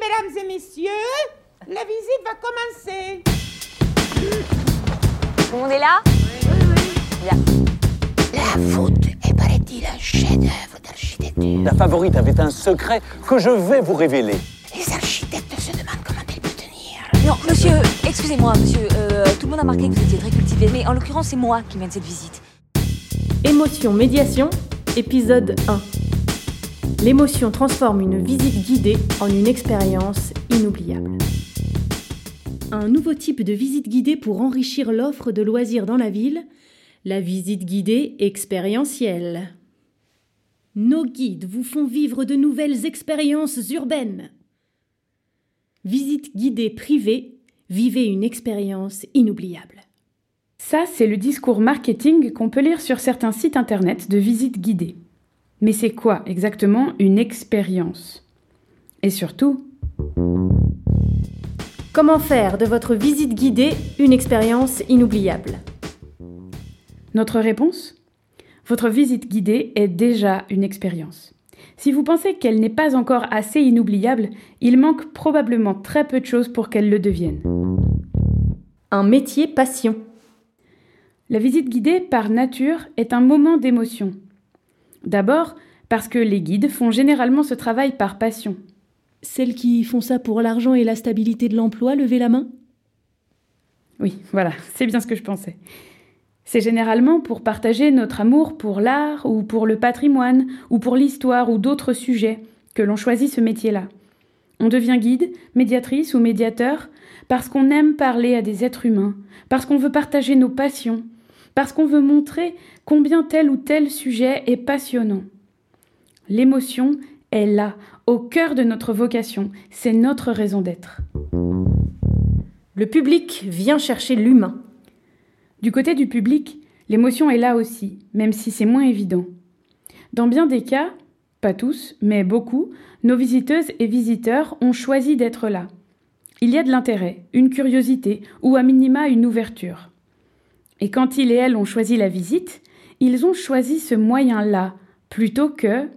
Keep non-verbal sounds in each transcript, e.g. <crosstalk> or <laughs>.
mesdames et messieurs, la visite va commencer. Tout le monde est là? La voûte est, paraît-il, un chef-d'œuvre d'architecture. La favorite avait un secret que je vais vous révéler. Les architectes se demandent comment elle peut tenir. Non, monsieur, excusez-moi, monsieur. euh, tout le monde a remarqué que vous étiez très cultivé, mais en l'occurrence, c'est moi qui mène cette visite. Émotion médiation, épisode 1. L'émotion transforme une visite guidée en une expérience inoubliable. Un nouveau type de visite guidée pour enrichir l'offre de loisirs dans la ville, la visite guidée expérientielle. Nos guides vous font vivre de nouvelles expériences urbaines. Visite guidée privée, vivez une expérience inoubliable. Ça, c'est le discours marketing qu'on peut lire sur certains sites internet de visite guidée. Mais c'est quoi exactement une expérience? Et surtout, Comment faire de votre visite guidée une expérience inoubliable? Notre réponse? Votre visite guidée est déjà une expérience. Si vous pensez qu'elle n'est pas encore assez inoubliable, il manque probablement très peu de choses pour qu'elle le devienne. Un métier passion. La visite guidée, par nature, est un moment d'émotion. D'abord, parce que les guides font généralement ce travail par passion. Celles qui font ça pour l'argent et la stabilité de l'emploi, levez la main? Oui, voilà, c'est bien ce que je pensais. C'est généralement pour partager notre amour pour l'art ou pour le patrimoine ou pour l'histoire ou d'autres sujets que l'on choisit ce métier-là. On devient guide, médiatrice ou médiateur parce qu'on aime parler à des êtres humains, parce qu'on veut partager nos passions, parce qu'on veut montrer combien tel ou tel sujet est passionnant. L'émotion est là, au cœur de notre vocation, c'est notre raison d'être. Le public vient chercher l'humain. Du côté du public, l'émotion est là aussi, même si c'est moins évident. Dans bien des cas, pas tous, mais beaucoup, nos visiteuses et visiteurs ont choisi d'être là. Il y a de l'intérêt, une curiosité, ou à minima une ouverture. Et quand ils et elles ont choisi la visite, ils ont choisi ce moyen-là, plutôt que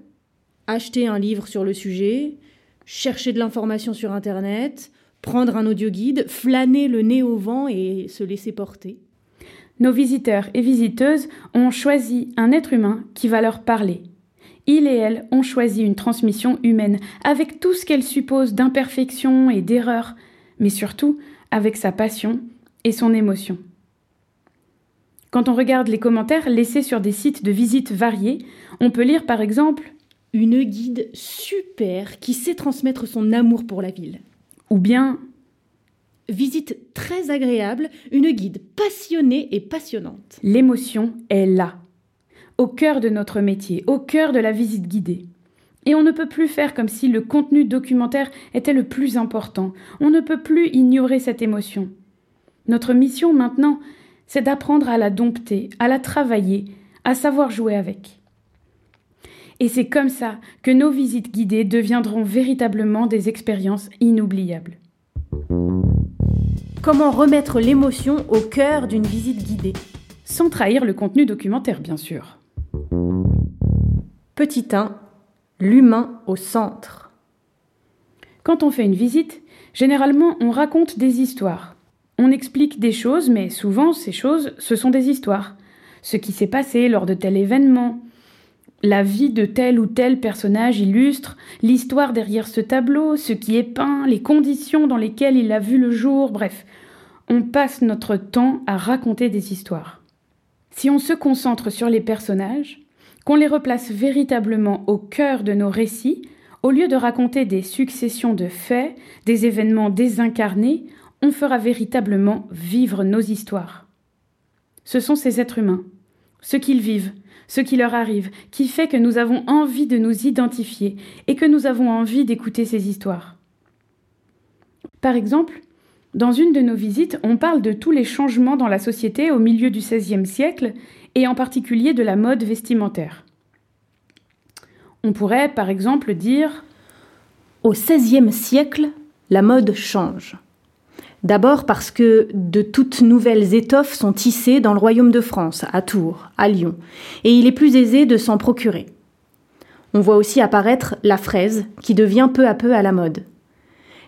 Acheter un livre sur le sujet, chercher de l'information sur Internet, prendre un audioguide, flâner le nez au vent et se laisser porter. Nos visiteurs et visiteuses ont choisi un être humain qui va leur parler. Ils et elles ont choisi une transmission humaine, avec tout ce qu'elle suppose d'imperfection et d'erreur, mais surtout avec sa passion et son émotion. Quand on regarde les commentaires laissés sur des sites de visite variés, on peut lire par exemple Une guide super qui sait transmettre son amour pour la ville. ou bien Visite très agréable, une guide passionnée et passionnante. l'émotion est là, au cœur de notre métier, au cœur de la visite guidée. Et on ne peut plus faire comme si le contenu documentaire était le plus important. On ne peut plus ignorer cette émotion. Notre mission maintenant, c'est d'apprendre à la dompter, à la travailler, à savoir jouer avec. Et c'est comme ça que nos visites guidées deviendront véritablement des expériences inoubliables. Comment remettre l'émotion au cœur d'une visite guidée? Sans trahir le contenu documentaire, bien sûr. Petit 1. L'humain au centre. Quand on fait une visite, généralement on raconte des histoires. On explique des choses, mais souvent ces choses, ce sont des histoires. Ce qui s'est passé lors de tel événement, la vie de tel ou tel personnage illustre, l'histoire derrière ce tableau, ce qui est peint, les conditions dans lesquelles il a vu le jour, bref, on passe notre temps à raconter des histoires. Si on se concentre sur les personnages, qu'on les replace véritablement au cœur de nos récits, au lieu de raconter des successions de faits, des événements désincarnés, on fera véritablement vivre nos histoires. Ce sont ces êtres humains, ce qu'ils vivent, ce qui leur arrive, qui fait que nous avons envie de nous identifier et que nous avons envie d'écouter ces histoires. Par exemple, dans une de nos visites, on parle de tous les changements dans la société au milieu du XVIe siècle et en particulier de la mode vestimentaire. On pourrait, par exemple, dire Au XVIe siècle, la mode change. D'abord parce que de toutes nouvelles étoffes sont tissées dans le royaume de France, à Tours, à Lyon, et il est plus aisé de s'en procurer. On voit aussi apparaître la fraise, qui devient peu à peu à la mode.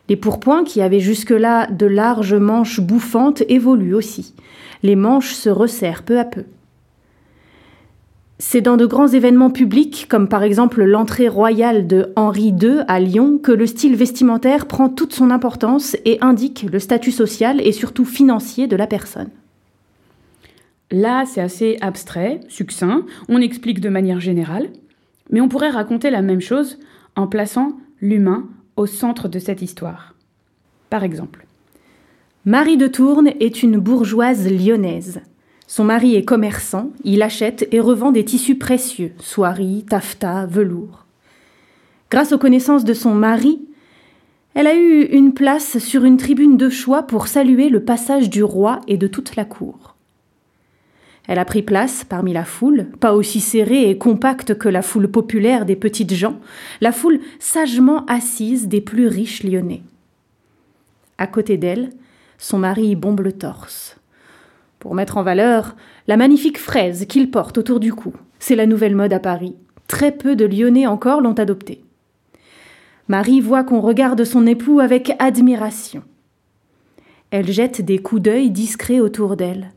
Les pourpoints, qui avaient jusque-là de larges manches bouffantes, évoluent aussi. Les manches se resserrent peu à peu. C'est dans de grands événements publics, comme par exemple l'entrée royale de Henri II à Lyon, que le style vestimentaire prend toute son importance et indique le statut social et surtout financier de la personne. Là, c'est assez abstrait, succinct, on explique de manière générale, mais on pourrait raconter la même chose en plaçant l'humain au centre de cette histoire. Par exemple, Marie de Tourne est une bourgeoise lyonnaise. Son mari est commerçant, il achète et revend des tissus précieux, soieries, taffetas, velours. Grâce aux connaissances de son mari, elle a eu une place sur une tribune de choix pour saluer le passage du roi et de toute la cour. Elle a pris place parmi la foule, pas aussi serrée et compacte que la foule populaire des petites gens, la foule sagement assise des plus riches lyonnais. À côté d'elle, son mari bombe le torse pour mettre en valeur la magnifique fraise qu'il porte autour du cou. C'est la nouvelle mode à Paris. Très peu de Lyonnais encore l'ont adoptée. Marie voit qu'on regarde son époux avec admiration. Elle jette des coups d'œil discrets autour d'elle.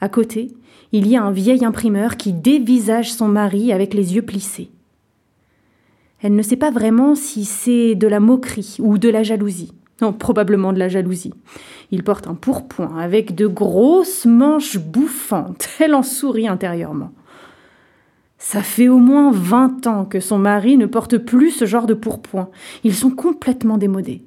À côté, il y a un vieil imprimeur qui dévisage son mari avec les yeux plissés. Elle ne sait pas vraiment si c'est de la moquerie ou de la jalousie. Non, probablement de la jalousie. Il porte un pourpoint avec de grosses manches bouffantes. <laughs> Elle en sourit intérieurement. Ça fait au moins vingt ans que son mari ne porte plus ce genre de pourpoint. Ils sont complètement démodés.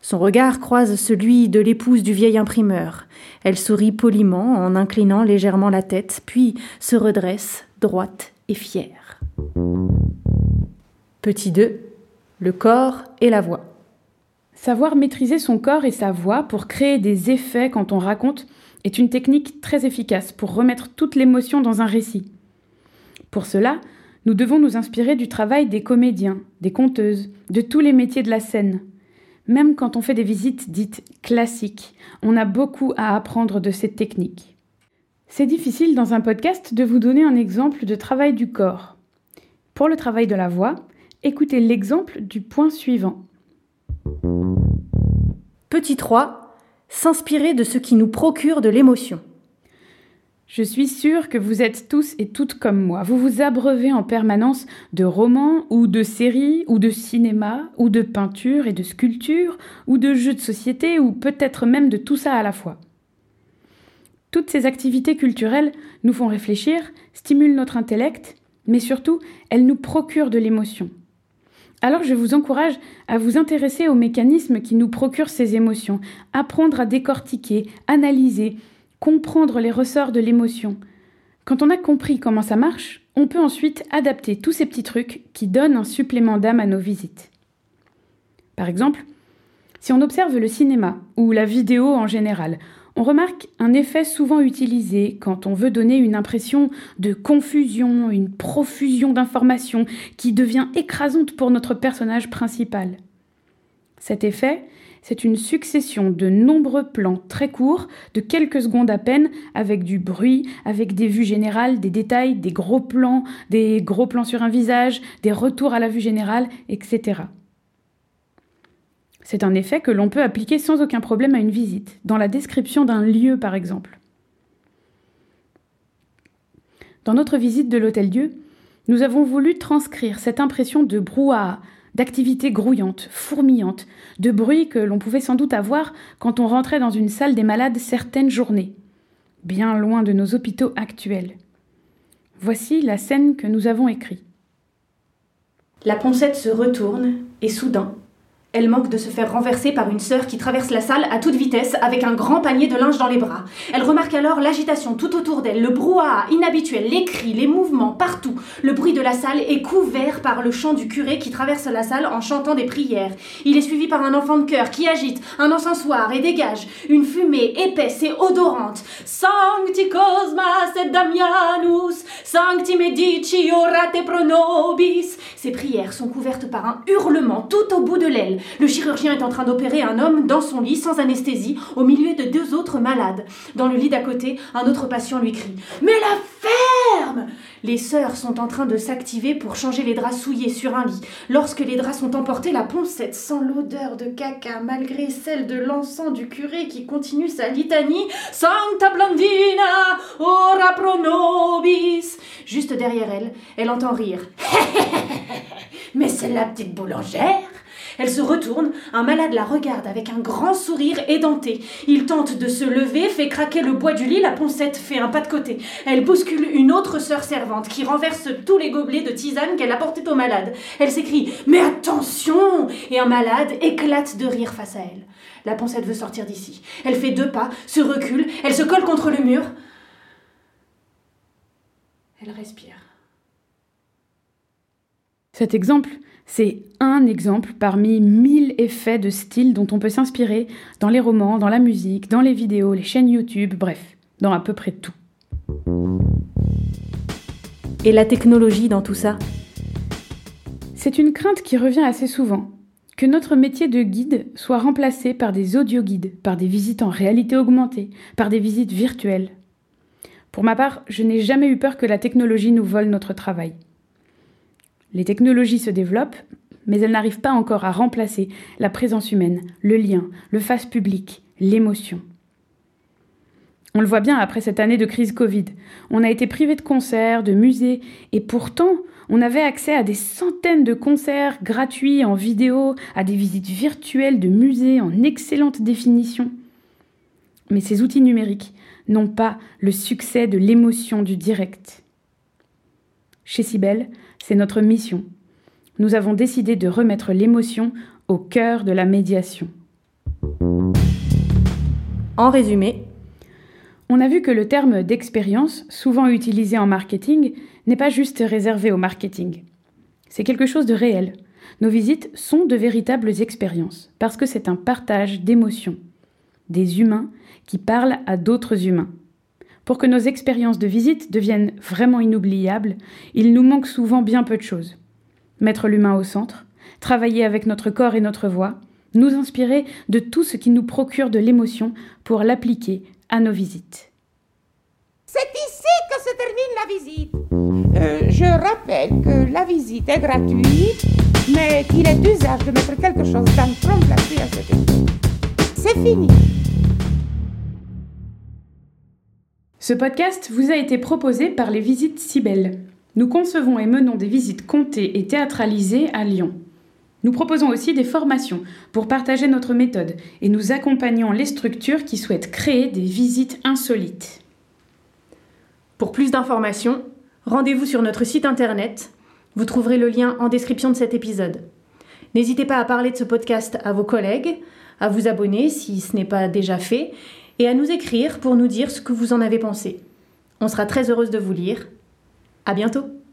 Son regard croise celui de l'épouse du vieil imprimeur. Elle sourit poliment en inclinant légèrement la tête, puis se redresse, droite et fière. Petit 2. Le corps et la voix. Savoir maîtriser son corps et sa voix pour créer des effets quand on raconte est une technique très efficace pour remettre toute l'émotion dans un récit. Pour cela, nous devons nous inspirer du travail des comédiens, des conteuses, de tous les métiers de la scène. Même quand on fait des visites dites classiques, on a beaucoup à apprendre de cette technique. C'est difficile dans un podcast de vous donner un exemple de travail du corps. Pour le travail de la voix, écoutez l'exemple du point suivant. Petit 3. S'inspirer de ce qui nous procure de l'émotion. Je suis sûre que vous êtes tous et toutes comme moi. Vous vous abreuvez en permanence de romans ou de séries ou de cinéma ou de peinture et de sculpture ou de jeux de société ou peut-être même de tout ça à la fois. Toutes ces activités culturelles nous font réfléchir, stimulent notre intellect, mais surtout, elles nous procurent de l'émotion. Alors je vous encourage à vous intéresser aux mécanismes qui nous procurent ces émotions, apprendre à décortiquer, analyser, comprendre les ressorts de l'émotion. Quand on a compris comment ça marche, on peut ensuite adapter tous ces petits trucs qui donnent un supplément d'âme à nos visites. Par exemple, si on observe le cinéma ou la vidéo en général, on remarque un effet souvent utilisé quand on veut donner une impression de confusion, une profusion d'informations qui devient écrasante pour notre personnage principal. Cet effet, c'est une succession de nombreux plans très courts, de quelques secondes à peine, avec du bruit, avec des vues générales, des détails, des gros plans, des gros plans sur un visage, des retours à la vue générale, etc. C'est un effet que l'on peut appliquer sans aucun problème à une visite, dans la description d'un lieu par exemple. Dans notre visite de l'Hôtel-Dieu, nous avons voulu transcrire cette impression de brouhaha, d'activité grouillante, fourmillante, de bruit que l'on pouvait sans doute avoir quand on rentrait dans une salle des malades certaines journées, bien loin de nos hôpitaux actuels. Voici la scène que nous avons écrite. La poncette se retourne et soudain, elle manque de se faire renverser par une sœur qui traverse la salle à toute vitesse avec un grand panier de linge dans les bras. Elle remarque alors l'agitation tout autour d'elle, le brouhaha inhabituel, les cris, les mouvements partout. Le bruit de la salle est couvert par le chant du curé qui traverse la salle en chantant des prières. Il est suivi par un enfant de chœur qui agite un encensoir et dégage une fumée épaisse et odorante. Sancti Cosmas et Damianus, Sancti Medici orate pro nobis. Ces prières sont couvertes par un hurlement tout au bout de l'aile Le chirurgien est en train d'opérer un homme dans son lit sans anesthésie, au milieu de deux autres malades. Dans le lit d'à côté, un autre patient lui crie Mais la ferme Les sœurs sont en train de s'activer pour changer les draps souillés sur un lit. Lorsque les draps sont emportés, la poncette sent l'odeur de caca malgré celle de l'encens du curé qui continue sa litanie Sancta Blandina, ora pro nobis. Juste derrière elle, elle entend rire. <laughs> Mais c'est la petite boulangère elle se retourne, un malade la regarde avec un grand sourire édenté. Il tente de se lever, fait craquer le bois du lit, la poncette fait un pas de côté. Elle bouscule une autre sœur servante qui renverse tous les gobelets de tisane qu'elle apportait au malade. Elle s'écrie Mais attention Et un malade éclate de rire face à elle. La poncette veut sortir d'ici. Elle fait deux pas, se recule, elle se colle contre le mur. Elle respire. Cet exemple, c'est un exemple parmi mille effets de style dont on peut s'inspirer dans les romans, dans la musique, dans les vidéos, les chaînes YouTube, bref, dans à peu près tout. Et la technologie dans tout ça? C'est une crainte qui revient assez souvent. Que notre métier de guide soit remplacé par des audio-guides, par des visites en réalité augmentée, par des visites virtuelles. Pour ma part, je n'ai jamais eu peur que la technologie nous vole notre travail. Les technologies se développent, mais elles n'arrivent pas encore à remplacer la présence humaine, le lien, le face public, l'émotion. On le voit bien après cette année de crise Covid. On a été privé de concerts, de musées, et pourtant, on avait accès à des centaines de concerts gratuits en vidéo, à des visites virtuelles de musées en excellente définition. Mais ces outils numériques n'ont pas le succès de l'émotion du direct. Chez Cybelle, c'est notre mission. Nous avons décidé de remettre l'émotion au cœur de la médiation. En résumé, on a vu que le terme d'expérience, souvent utilisé en marketing, n'est pas juste réservé au marketing. C'est quelque chose de réel. Nos visites sont de véritables expériences, parce que c'est un partage d'émotions. Des humains qui parlent à d'autres humains. Pour que nos expériences de visite deviennent vraiment inoubliables, il nous manque souvent bien peu de choses. Mettre l'humain au centre, travailler avec notre corps et notre voix, nous inspirer de tout ce qui nous procure de l'émotion pour l'appliquer à nos visites. C'est ici que se termine la visite. Euh, je rappelle que la visite est gratuite, mais qu'il est d'usage de mettre quelque chose dans le la à cet effet. C'est fini. Ce podcast vous a été proposé par les Visites Cybelle. Nous concevons et menons des visites comptées et théâtralisées à Lyon. Nous proposons aussi des formations pour partager notre méthode et nous accompagnons les structures qui souhaitent créer des visites insolites. Pour plus d'informations, rendez-vous sur notre site internet. Vous trouverez le lien en description de cet épisode. N'hésitez pas à parler de ce podcast à vos collègues, à vous abonner si ce n'est pas déjà fait et à nous écrire pour nous dire ce que vous en avez pensé. On sera très heureuse de vous lire. À bientôt!